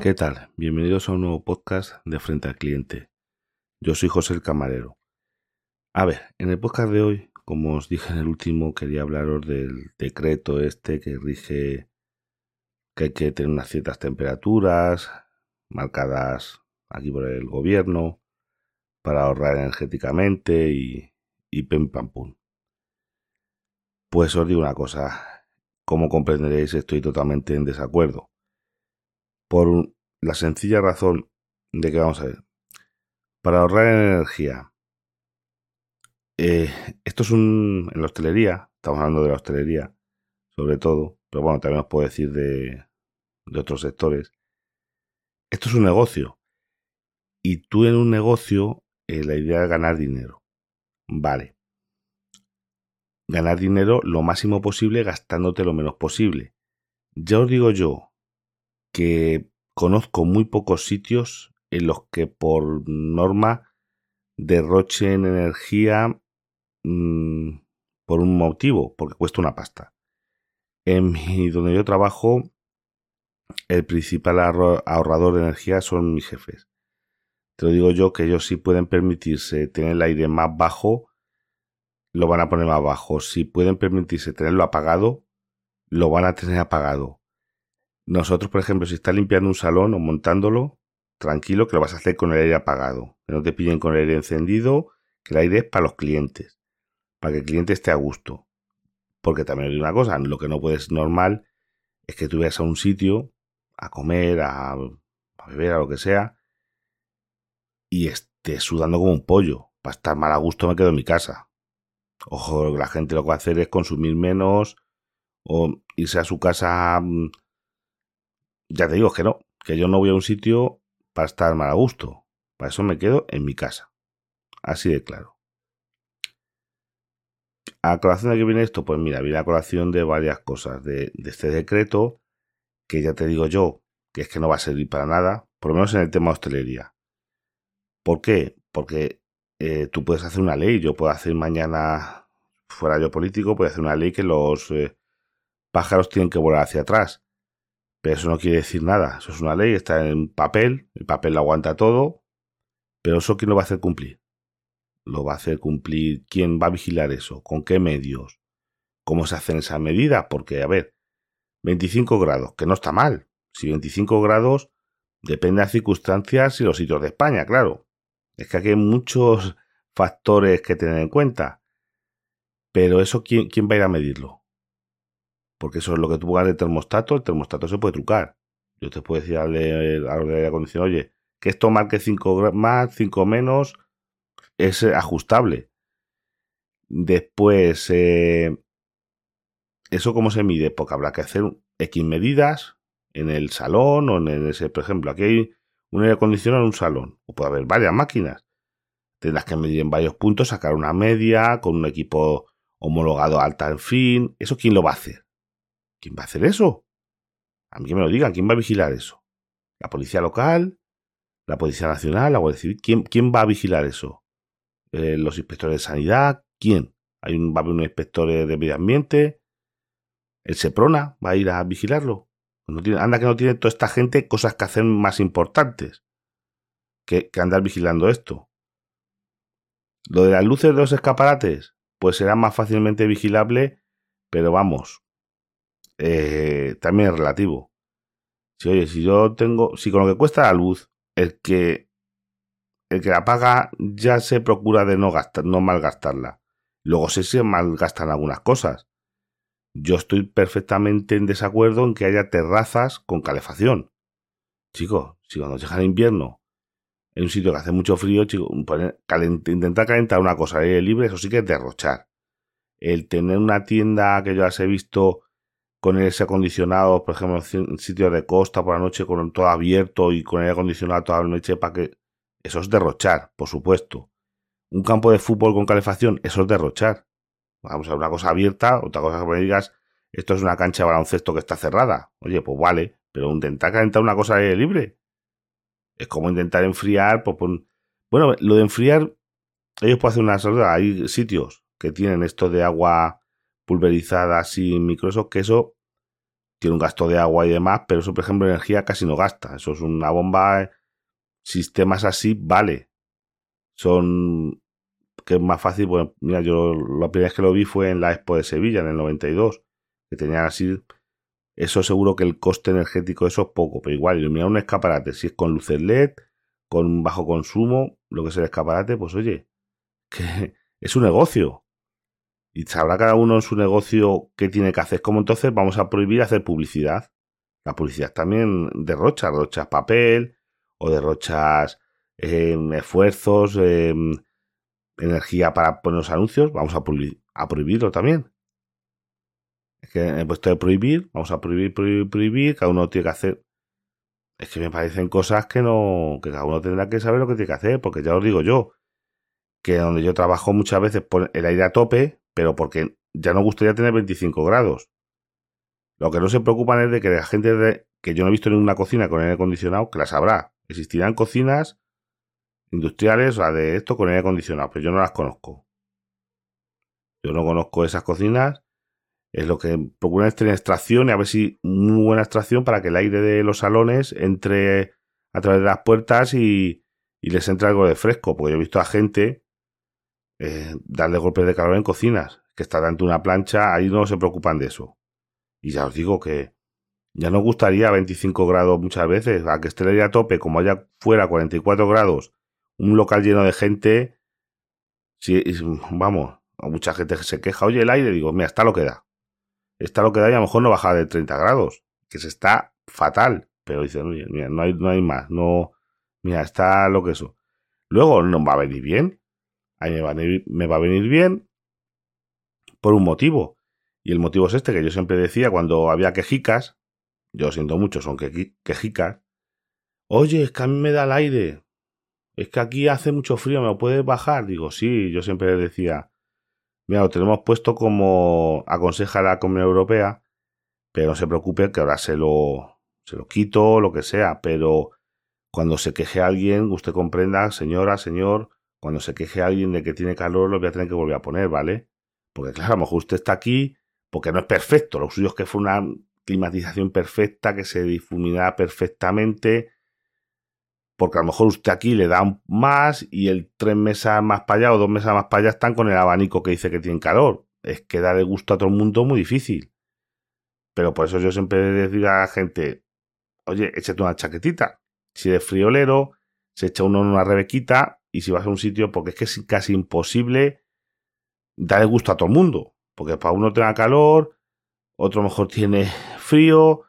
¿Qué tal? Bienvenidos a un nuevo podcast de Frente al Cliente. Yo soy José el Camarero. A ver, en el podcast de hoy, como os dije en el último, quería hablaros del decreto este que rige que hay que tener unas ciertas temperaturas marcadas aquí por el gobierno para ahorrar energéticamente y, y pim pam pum. Pues os digo una cosa, como comprenderéis estoy totalmente en desacuerdo. Por la sencilla razón de que vamos a ver, para ahorrar energía, eh, esto es un, en la hostelería, estamos hablando de la hostelería, sobre todo, pero bueno, también os puedo decir de, de otros sectores. Esto es un negocio. Y tú en un negocio, eh, la idea es ganar dinero. Vale. Ganar dinero lo máximo posible gastándote lo menos posible. Ya os digo yo que conozco muy pocos sitios en los que por norma derrochen energía mmm, por un motivo, porque cuesta una pasta. En mi, donde yo trabajo, el principal ahorrador de energía son mis jefes. Te lo digo yo que ellos sí pueden permitirse tener el aire más bajo, lo van a poner más bajo. Si pueden permitirse tenerlo apagado, lo van a tener apagado. Nosotros, por ejemplo, si estás limpiando un salón o montándolo, tranquilo que lo vas a hacer con el aire apagado. Que no te pillen con el aire encendido, que el aire es para los clientes, para que el cliente esté a gusto. Porque también hay una cosa, lo que no puedes normal es que tú vayas a un sitio a comer, a, beber, a lo que sea, y esté sudando como un pollo. Para estar mal a gusto me quedo en mi casa. Ojo, la gente lo que va a hacer es consumir menos o irse a su casa. Mm, ya te digo que no, que yo no voy a un sitio para estar mal a gusto. Para eso me quedo en mi casa. Así de claro. ¿A colación de qué viene esto? Pues mira, viene a colación de varias cosas. De, de este decreto, que ya te digo yo, que es que no va a servir para nada, por lo menos en el tema hostelería. ¿Por qué? Porque eh, tú puedes hacer una ley, yo puedo hacer mañana, fuera yo político, puedo hacer una ley que los eh, pájaros tienen que volar hacia atrás. Pero eso no quiere decir nada, eso es una ley, está en papel, el papel lo aguanta todo, pero eso quién lo va a hacer cumplir. Lo va a hacer cumplir, quién va a vigilar eso, con qué medios, cómo se hacen esas medidas, porque a ver, 25 grados, que no está mal. Si 25 grados depende de las circunstancias y los sitios de España, claro. Es que aquí hay muchos factores que tener en cuenta. Pero eso, ¿quién, quién va a ir a medirlo? Porque eso es lo que tú pongas de termostato, el termostato se puede trucar. Yo te puedo decir al de, aire acondicionado, oye, que esto marque 5 más, 5 menos, es ajustable. Después, eh, ¿Eso cómo se mide? Porque habrá que hacer X medidas en el salón o en ese, por ejemplo, aquí hay un aire acondicionado en un salón, o puede haber varias máquinas. Tendrás que medir en varios puntos, sacar una media con un equipo homologado alta en fin. ¿Eso quién lo va a hacer? ¿Quién va a hacer eso? A mí que me lo digan, ¿quién va a vigilar eso? ¿La policía local? ¿La policía nacional? ¿La Guardia Civil? ¿Quién, quién va a vigilar eso? Eh, ¿Los inspectores de sanidad? ¿Quién? ¿Hay un, ¿Va a haber un inspector de medio ambiente? el Seprona va a ir a vigilarlo. Anda que no tiene toda esta gente cosas que hacer más importantes que, andar vigilando esto. Lo de las luces de los escaparates, pues será más fácilmente vigilable, pero vamos, eh, también es relativo. Si oye, si yo tengo, si con lo que cuesta la luz, el que el que la paga ya se procura de no gastar, no malgastarla. Luego sé si malgastan algunas cosas. Yo estoy perfectamente en desacuerdo en que haya terrazas con calefacción. Chicos, si cuando llega el invierno en un sitio que hace mucho frío, chico, intentar calentar una cosa al aire libre, eso sí que es derrochar. El tener una tienda que yo las he visto con aire acondicionado, por ejemplo, en sitios de costa por la noche con todo abierto y con aire acondicionado toda la noche para que... Eso es derrochar, por supuesto. Un campo de fútbol con calefacción, eso es derrochar. Vamos a una cosa abierta, otra cosa que me digas, esto es una cancha de baloncesto que está cerrada. Oye, pues vale, pero intentar calentar una cosa libre. Es como intentar enfriar, pues, bueno, lo de enfriar, ellos pueden hacer una salida. Hay sitios que tienen esto de agua pulverizada sin micro, que eso tiene un gasto de agua y demás, pero eso, por ejemplo, energía casi no gasta. Eso es una bomba. Sistemas así, vale. Son. Que es más fácil. Bueno, mira, yo la primera vez que lo vi fue en la Expo de Sevilla, en el 92, que tenían así. Eso seguro que el coste energético, eso es poco, pero igual, iluminar un escaparate, si es con luces LED, con bajo consumo, lo que es el escaparate, pues oye, que es un negocio y sabrá cada uno en su negocio qué tiene que hacer. Como entonces vamos a prohibir hacer publicidad. La publicidad también derrocha, derrochas papel o derrochas em, esfuerzos, em, energía para poner los anuncios. Vamos a, prohibirlo también. Es que en puesto de prohibir, vamos a prohibir, prohibir, prohibir, cada uno tiene que hacer. Es que me parecen cosas que no, que cada uno tendrá que saber lo que tiene que hacer, porque ya os digo yo, que donde yo trabajo muchas veces pone el aire a tope, pero porque ya no gustaría tener 25 grados. Lo que no se preocupan es de que la gente de, que yo no he visto ninguna cocina con aire acondicionado, que las habrá. Existirán cocinas industriales, o de esto con aire acondicionado, pero yo no las conozco. Yo no conozco esas cocinas. Es lo que procuran es tener extracción y a ver si muy buena extracción para que el aire de los salones entre a través de las puertas y, y les entre algo de fresco. Porque yo he visto a gente eh, darle golpes de calor en cocinas, que está dando una plancha, ahí no se preocupan de eso. Y ya os digo que ya nos gustaría 25 grados muchas veces, a que esté a tope, como haya fuera 44 grados, un local lleno de gente, vamos, mucha gente se queja, oye, el aire, digo, mira, está lo que da. Está lo que da y a lo mejor no baja de 30 grados, que se está fatal. Pero dicen, mira, no hay, no hay más, no, mira, está lo que eso. Luego no va a venir bien, a mí me va, a venir, me va a venir bien por un motivo. Y el motivo es este que yo siempre decía cuando había quejicas, yo siento mucho, son quejicas. Oye, es que a mí me da el aire. Es que aquí hace mucho frío, ¿me lo puedes bajar? Digo, sí, yo siempre decía, mira, lo tenemos puesto como aconseja la Comunidad Europea, pero no se preocupe que ahora se lo, se lo quito, lo que sea, pero cuando se queje alguien, usted comprenda, señora, señor, cuando se queje alguien de que tiene calor, lo voy a tener que volver a poner, ¿vale? Porque claro, a lo mejor usted está aquí porque no es perfecto. Lo suyo es que fue una climatización perfecta, que se difuminara perfectamente. Porque a lo mejor usted aquí le da más y el tres meses más para allá o dos meses más para allá están con el abanico que dice que tiene calor. Es que darle gusto a todo el mundo muy difícil. Pero por eso yo siempre le digo a la gente, oye, échate una chaquetita. Si eres friolero, se echa uno en una rebequita y si vas a un sitio, porque es que es casi imposible darle gusto a todo el mundo. Porque para uno tenga calor, otro mejor tiene frío.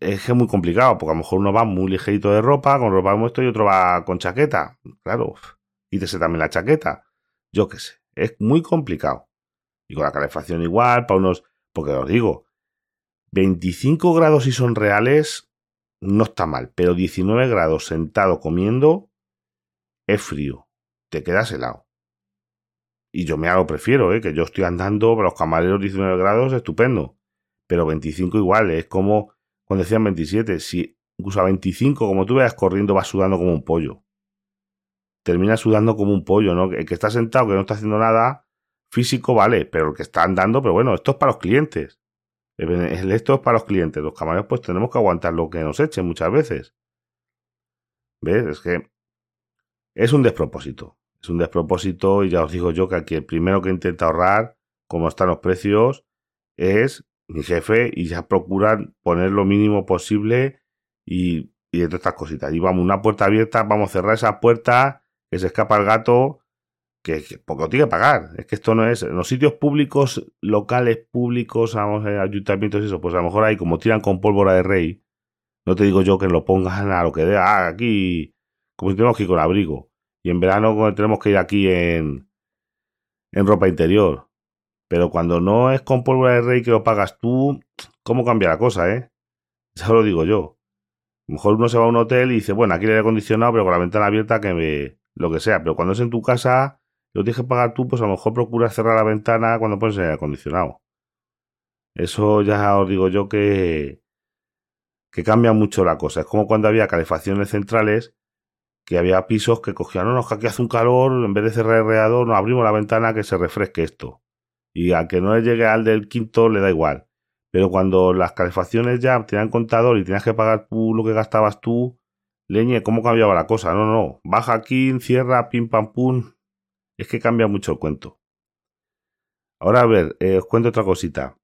Es que es muy complicado, porque a lo mejor uno va muy ligerito de ropa, con ropa como esto, y otro va con chaqueta. Claro, quítese también la chaqueta. Yo qué sé, es muy complicado. Y con la calefacción igual, para unos. Porque os digo, 25 grados si son reales, no está mal, pero 19 grados sentado comiendo, es frío, te quedas helado. Y yo me hago prefiero, ¿eh? que yo estoy andando para los camareros 19 grados, estupendo. Pero 25 igual, es como cuando decían 27. Si incluso a 25, como tú veas corriendo, vas sudando como un pollo. Termina sudando como un pollo, ¿no? El que está sentado, que no está haciendo nada físico, vale, pero el que está andando, pero bueno, esto es para los clientes. Esto es para los clientes. Los camareros, pues tenemos que aguantar lo que nos echen muchas veces. ¿Ves? Es que es un despropósito. Es un despropósito y ya os digo yo que aquí el primero que intenta ahorrar, como están los precios, es mi jefe y ya procuran poner lo mínimo posible y, y todas estas cositas. Y vamos, una puerta abierta, vamos a cerrar esa puerta, que se escapa el gato, que, porque lo tiene que pagar. Es que esto no es. En los sitios públicos, locales públicos, vamos, ayuntamientos y eso, pues a lo mejor ahí, como tiran con pólvora de rey, no te digo yo que lo pongan a lo que dé, ah, aquí como si tenemos que ir con abrigo. Y en verano tenemos que ir aquí en, en ropa interior. Pero cuando no es con pólvora de rey que lo pagas tú, ¿cómo cambia la cosa, eh? Ya lo digo yo. A lo mejor uno se va a un hotel y dice, bueno, aquí le aire acondicionado, pero con la ventana abierta que me... lo que sea. Pero cuando es en tu casa, lo tienes que pagar tú, pues a lo mejor procuras cerrar la ventana cuando pones el aire acondicionado. Eso ya os digo yo que, que cambia mucho la cosa. Es como cuando había calefacciones centrales que había pisos que cogían, no, no, que aquí hace un calor, en vez de cerrar el radiador, nos abrimos la ventana que se refresque esto. Y a que no le llegue al del quinto le da igual. Pero cuando las calefacciones ya tenían contador y tenías que pagar tú lo que gastabas tú, leñe, ¿cómo cambiaba la cosa? No, no, baja aquí, cierra, pim pam pum. Es que cambia mucho el cuento. Ahora a ver, eh, os cuento otra cosita.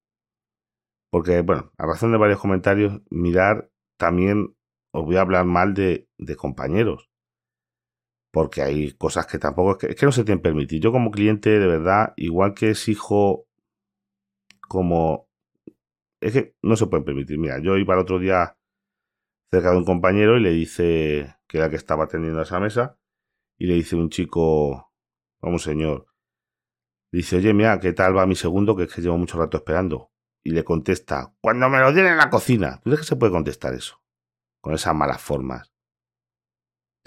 Porque, bueno, a razón de varios comentarios, mirar también os voy a hablar mal de, de compañeros. Porque hay cosas que tampoco es que, es que no se tienen permitir. Yo como cliente, de verdad, igual que exijo como... Es que no se pueden permitir. Mira, yo iba el otro día cerca de un compañero y le dice que era que estaba atendiendo a esa mesa y le dice un chico, un señor, dice, oye, mira, ¿qué tal va mi segundo? Que es que llevo mucho rato esperando. Y le contesta, cuando me lo den en la cocina. ¿Tú crees que se puede contestar eso? Con esas malas formas.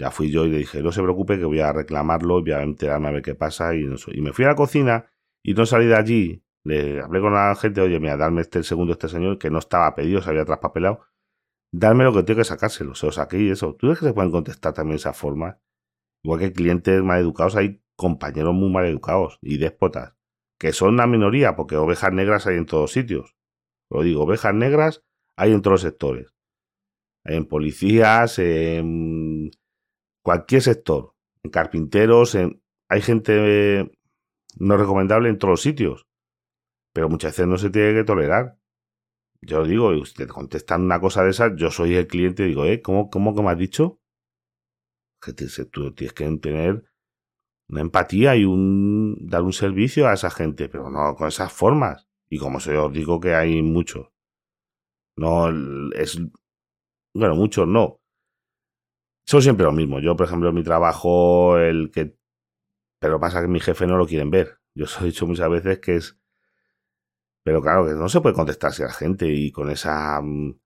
Ya fui yo y le dije, no se preocupe que voy a reclamarlo y voy a enterarme a ver qué pasa. Y, y me fui a la cocina y no salí de allí. Le hablé con la gente, oye, mira, darme este segundo este señor que no estaba pedido, se había traspapelado. Darme lo que tengo que sacárselo. Se lo saqué y eso. ¿Tú crees que se pueden contestar también esa forma? Igual que clientes mal educados, hay compañeros muy mal educados y déspotas, que son una minoría, porque ovejas negras hay en todos sitios. Lo digo, ovejas negras hay en todos los sectores. En policías, en cualquier sector, en carpinteros, en... hay gente no recomendable en todos los sitios. Pero muchas veces no se tiene que tolerar. Yo digo, y usted contestan una cosa de esas, yo soy el cliente y digo, ¿eh? ¿Cómo, cómo que me has dicho? Que tú tienes que tener una empatía y un dar un servicio a esa gente, pero no con esas formas. Y como se os digo que hay muchos. No es bueno, muchos no. Son siempre lo mismo. Yo, por ejemplo, en mi trabajo, el que pero pasa que mi jefe no lo quieren ver. Yo os he dicho muchas veces que es pero claro, que no se puede contestarse a la gente y con esa mm,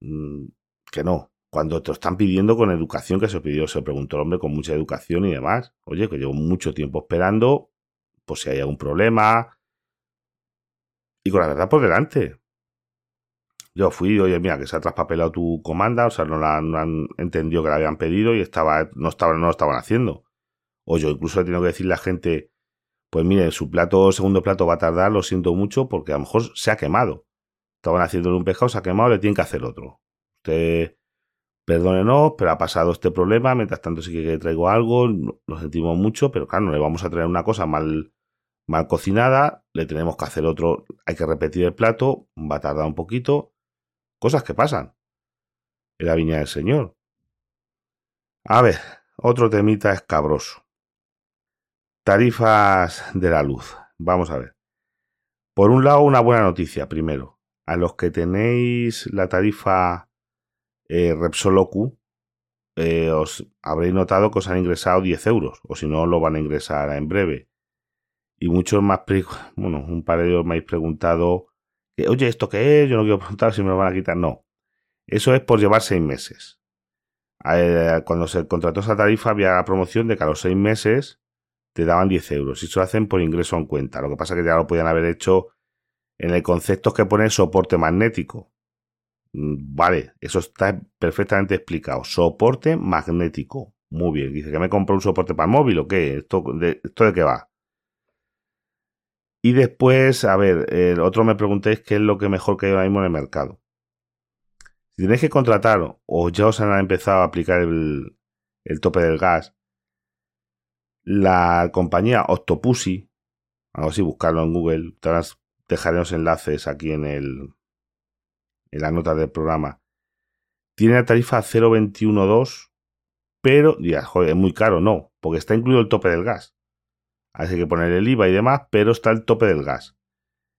mm, que no, cuando te lo están pidiendo con educación, que se pidió, se preguntó el hombre con mucha educación y demás. Oye, que llevo mucho tiempo esperando, pues si hay algún problema. Y con la verdad por delante. Yo fui, oye, mira, que se ha traspapelado tu comanda, o sea, no, la, no han entendido que la habían pedido y estaba, no, estaban, no lo estaban haciendo. O yo incluso he tenido que decirle a la gente, pues mire, su plato, segundo plato va a tardar, lo siento mucho, porque a lo mejor se ha quemado. Estaban haciéndole un pescado, se ha quemado, le tienen que hacer otro. Usted perdónenos, pero ha pasado este problema, mientras tanto sí que traigo algo, lo sentimos mucho, pero claro, no le vamos a traer una cosa mal, mal cocinada, le tenemos que hacer otro, hay que repetir el plato, va a tardar un poquito, cosas que pasan en la viña del Señor. A ver, otro temita escabroso. Tarifas de la luz. Vamos a ver. Por un lado, una buena noticia, primero. A los que tenéis la tarifa eh, Repsolocu, eh, os habréis notado que os han ingresado 10 euros, o si no, lo van a ingresar en breve. Y muchos más, bueno, un par de ellos me habéis preguntado, oye, ¿esto qué es? Yo no quiero preguntar si me lo van a quitar. No, eso es por llevar seis meses. Eh, cuando se contrató esa tarifa había la promoción de que a los seis meses te daban 10 euros. Y eso lo hacen por ingreso en cuenta. Lo que pasa es que ya lo podían haber hecho en el concepto que pone soporte magnético. Mm, vale, eso está perfectamente explicado. Soporte magnético. Muy bien. Dice que me compró un soporte para el móvil o qué. ¿Esto de, ¿Esto de qué va? Y después, a ver, el otro me preguntéis qué es lo que mejor que hay ahora mismo en el mercado. Si tenéis que contratar o ya os han empezado a aplicar el, el tope del gas, la compañía Octopussy, algo así, buscarlo en Google, dejaré los enlaces aquí en el, en la nota del programa, tiene la tarifa 0.212, pero dirás, joder, es muy caro, no, porque está incluido el tope del gas. Hay que poner el IVA y demás, pero está el tope del gas.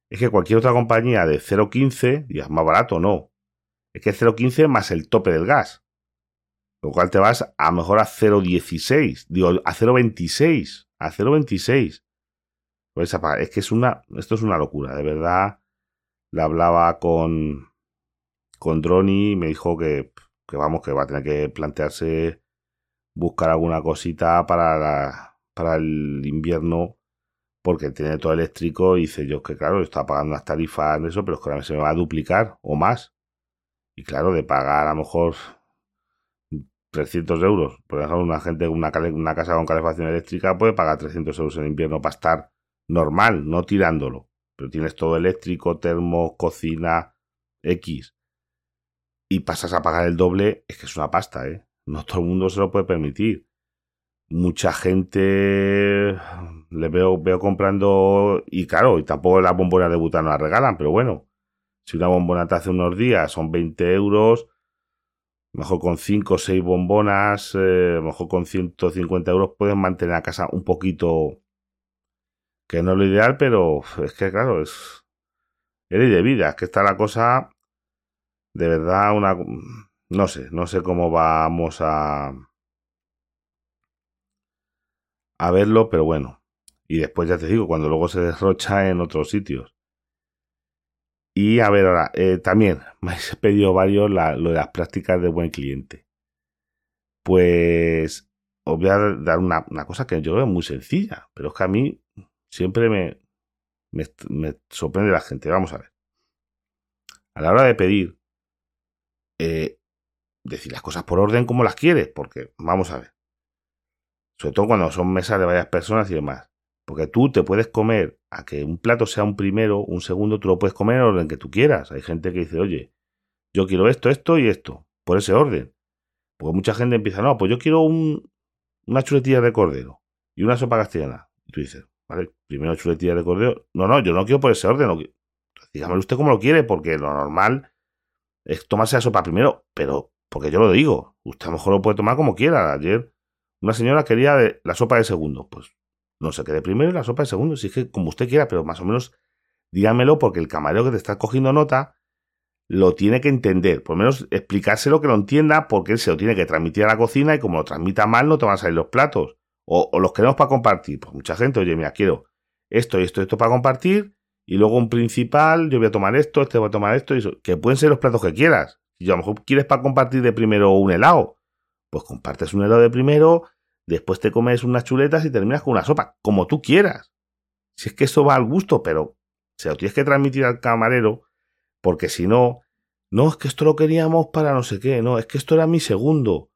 Es que cualquier otra compañía de 0.15, dirás, más barato, no. Es que 0.15 más el tope del gas. Lo cual te vas a mejor a 0.16, digo, a 0.26, a 0.26. Pues es que es una, esto es una locura, de verdad. La hablaba con, con Droni me dijo que, que, vamos, que va a tener que plantearse buscar alguna cosita para, para el invierno porque tiene todo eléctrico y dice yo que claro, está pagando las tarifas en eso, pero es que ahora se me va a duplicar o más. Y claro, de pagar a lo mejor 300 euros, por ejemplo, una gente, una, una casa con calefacción eléctrica puede pagar 300 euros en invierno para estar normal, no tirándolo. Pero tienes todo eléctrico, termo, cocina, X. Y pasas a pagar el doble, es que es una pasta, ¿eh? No todo el mundo se lo puede permitir. Mucha gente le veo, veo comprando, y claro, y tampoco las bombonas de butano las regalan, pero bueno, si una bombona te hace unos días son 20 euros, mejor con 5 o 6 bombonas, eh, mejor con 150 euros puedes mantener a casa un poquito, que no es lo ideal, pero es que claro, es, es de vida, es que está la cosa de verdad una... No sé, no sé cómo vamos a... a verlo, pero bueno. Y después ya te digo, cuando luego se derrocha en otros sitios. Y a ver ahora, eh, también me habéis pedido varios lo de las prácticas de buen cliente. Pues os voy a dar una, cosa que yo creo muy sencilla, pero es que a mí siempre me, me, sorprende la gente. Vamos a ver. A la hora de pedir, eh, decir las cosas por orden como las quieres, porque vamos a ver. Sobre todo cuando son mesas de varias personas y demás. Porque tú te puedes comer a que un plato sea un primero, un segundo, tú lo puedes comer en el orden que tú quieras. Hay gente que dice, oye, yo quiero esto, esto y esto, por ese orden. Porque mucha gente empieza, no, pues yo quiero un, una chuletilla de cordero y una sopa castellana. Y tú dices, vale, primero chuletilla de cordero. No, no, yo no quiero por ese orden. No Dígame usted cómo lo quiere, porque lo normal es tomarse la sopa primero, pero porque yo lo digo, usted a lo mejor lo puede tomar como quiera. Ayer una señora quería la sopa de segundo, pues no se quede primero y la sopa de segundo. Si es que como usted quiera, pero más o menos dígamelo porque el camarero que te está cogiendo nota lo tiene que entender. Por lo menos explicárselo que lo entienda porque él se lo tiene que transmitir a la cocina y como lo transmita mal no te van a salir los platos. O, los queremos para compartir. Pues mucha gente, oye, mira, quiero esto y esto, esto para compartir. Y luego un principal, yo voy a tomar esto, este voy a tomar esto, y eso, que pueden ser los platos que quieras. Si a lo mejor quieres para compartir de primero un helado, pues compartes un helado de primero, después te comes unas chuletas y terminas con una sopa, como tú quieras. Si es que eso va al gusto, pero se lo tienes que transmitir al camarero, porque si no, no, es que esto lo queríamos para no sé qué, no, es que esto era mi segundo.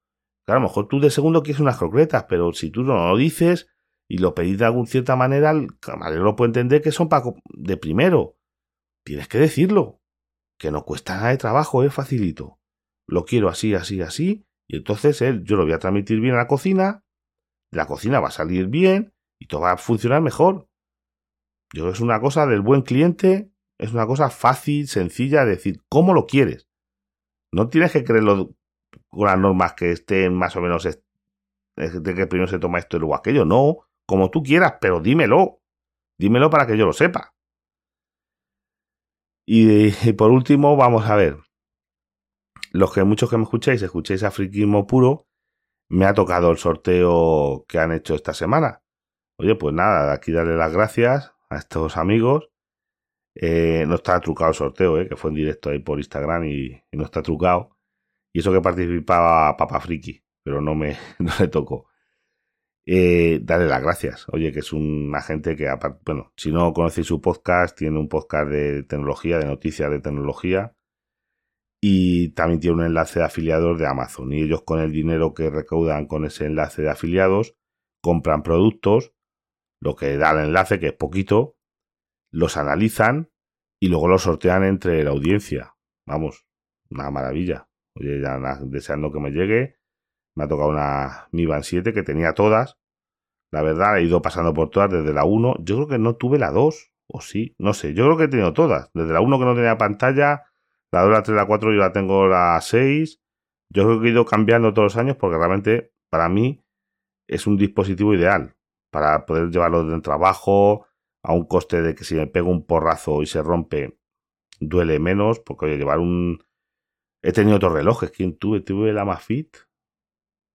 Claro, a lo mejor tú de segundo quieres unas croquetas, pero si tú no lo dices y lo pedís de alguna cierta manera, el camarero puede entender que son para de primero. Tienes que decirlo, que no cuesta nada de trabajo, es facilito. Lo quiero así, así, así, y entonces él, yo lo voy a transmitir bien a la cocina, la cocina va a salir bien y todo va a funcionar mejor. Yo creo que es una cosa del buen cliente, es una cosa fácil, sencilla, de decir cómo lo quieres. No tienes que creerlo con las normas que estén más o menos de que primero se toma esto y luego aquello. No, como tú quieras, pero dímelo. Dímelo para que yo lo sepa. Y, por último, vamos a ver. Los que muchos que me escucháis, escuchéis a Friquismo Puro, me ha tocado el sorteo que han hecho esta semana. Oye, pues nada, aquí darle las gracias a estos amigos. Eh, no está trucado el sorteo, eh, que fue en directo ahí por Instagram y, no está trucado. Y eso que participaba Papa Friki, pero no me no le tocó. Eh, darle las gracias. Oye, que es una gente que, bueno, si no conocéis su podcast, tiene un podcast de tecnología, de noticias de tecnología y también tiene un enlace de afiliados de Amazon. Y ellos con el dinero que recaudan con ese enlace de afiliados compran productos, lo que da el enlace, que es poquito, los analizan y luego los sortean entre la audiencia. Vamos, una maravilla. Oye, ya deseando que me llegue. Me ha tocado una Mi Band 7 que tenía todas. La verdad, he ido pasando por todas desde la 1. Yo creo que no tuve la 2, o sí, no sé. Yo creo que he tenido todas. Desde la 1 que no tenía pantalla la 2, la 3, la 4 yo la tengo la 6. Yo creo que he ido cambiando todos los años porque realmente para mí es un dispositivo ideal para poder llevarlo del trabajo a un coste de que si me pego un porrazo y se rompe duele menos porque oye, llevar un... He tenido otros relojes. ¿Quién tuve? Tuve la Mafit.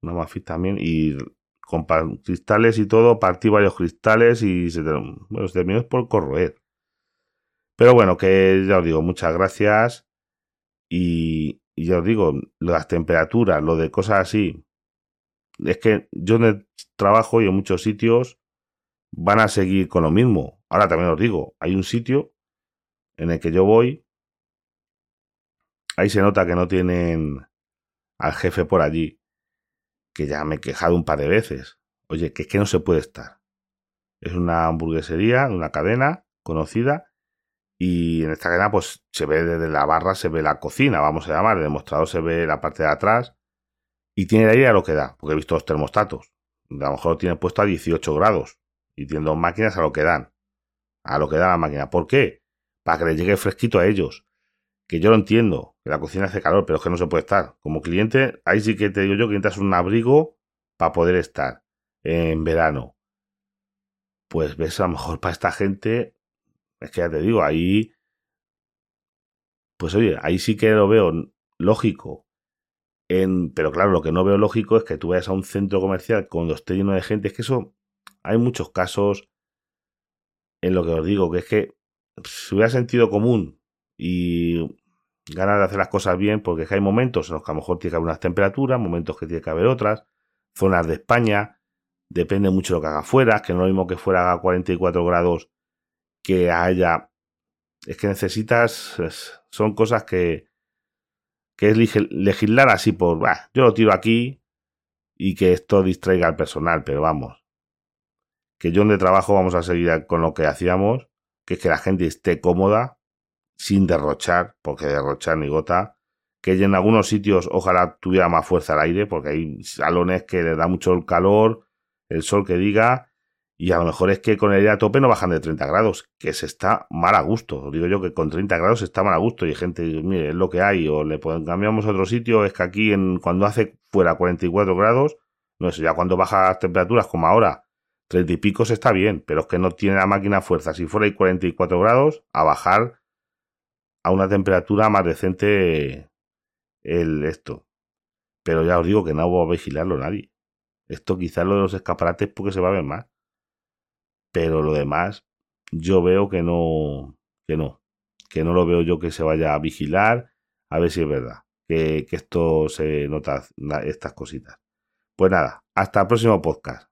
Una Mafit también. Y con cristales y todo, partí varios cristales y se, bueno, se terminó por corroer. Pero bueno, que ya os digo, muchas gracias. Y, ya os digo, las temperaturas, lo de cosas así, es que yo en trabajo y en muchos sitios van a seguir con lo mismo. Ahora también os digo, hay un sitio en el que yo voy, ahí se nota que no tienen al jefe por allí, que ya me he quejado un par de veces. Oye, que es que no se puede estar. Es una hamburguesería, una cadena conocida. Y en esta cadena, pues se ve desde la barra, se ve la cocina, vamos a llamar. El demostrador se ve la parte de atrás. Y tiene el aire a lo que da, porque he visto los termostatos. A lo mejor lo tiene puesto a 18 grados. Y tiene dos máquinas a lo que dan. A lo que da la máquina. ¿Por qué? Para que le llegue fresquito a ellos. Que yo lo entiendo, que la cocina hace calor, pero es que no se puede estar. Como cliente, ahí sí que te digo yo que necesitas un abrigo para poder estar en verano. Pues ves, a lo mejor para esta gente, es que ya te digo, ahí, pues oye, ahí sí que lo veo lógico. En, pero claro, lo que no veo lógico es que tú vayas a un centro comercial cuando esté lleno de gente. Es que eso, hay muchos casos en lo que os digo, que es que si hubiera sentido común y ganas de hacer las cosas bien, porque es que hay momentos en los que a lo mejor tiene que haber unas temperaturas, momentos que tiene que haber otras, zonas de España, depende mucho de lo que haga fuera, que no lo mismo que fuera a 44 grados que haya... Es que necesitas... son cosas que... que es legislar así por... yo lo tiro aquí y que esto distraiga al personal, pero vamos. Que yo donde trabajo vamos a seguir con lo que hacíamos, que es que la gente esté cómoda, sin derrochar, porque derrochar ni gota, que en algunos sitios ojalá tuviera más fuerza el aire, porque hay salones que le da mucho el calor, el sol que diga, y a lo mejor es que con el aire a tope no bajan de 30 grados, que se está mal a gusto. Digo yo que con 30 grados está mal a gusto y gente, mire, es lo que hay, o le cambiamos a otro sitio, es que aquí cuando hace fuera 44 grados, no sé, ya cuando baja las temperaturas como ahora, 30 y pico se está bien, pero es que no tiene la máquina fuerza. Si fuera 44 grados, a bajar a una temperatura más decente el esto. Pero ya os digo que no va a vigilarlo nadie. Esto quizás lo de los escaparates porque se va a ver más. Pero lo demás, yo veo que no, que no, que no lo veo yo que se vaya a vigilar, a ver si es verdad, que, que esto se nota, estas cositas. Pues nada, hasta el próximo podcast.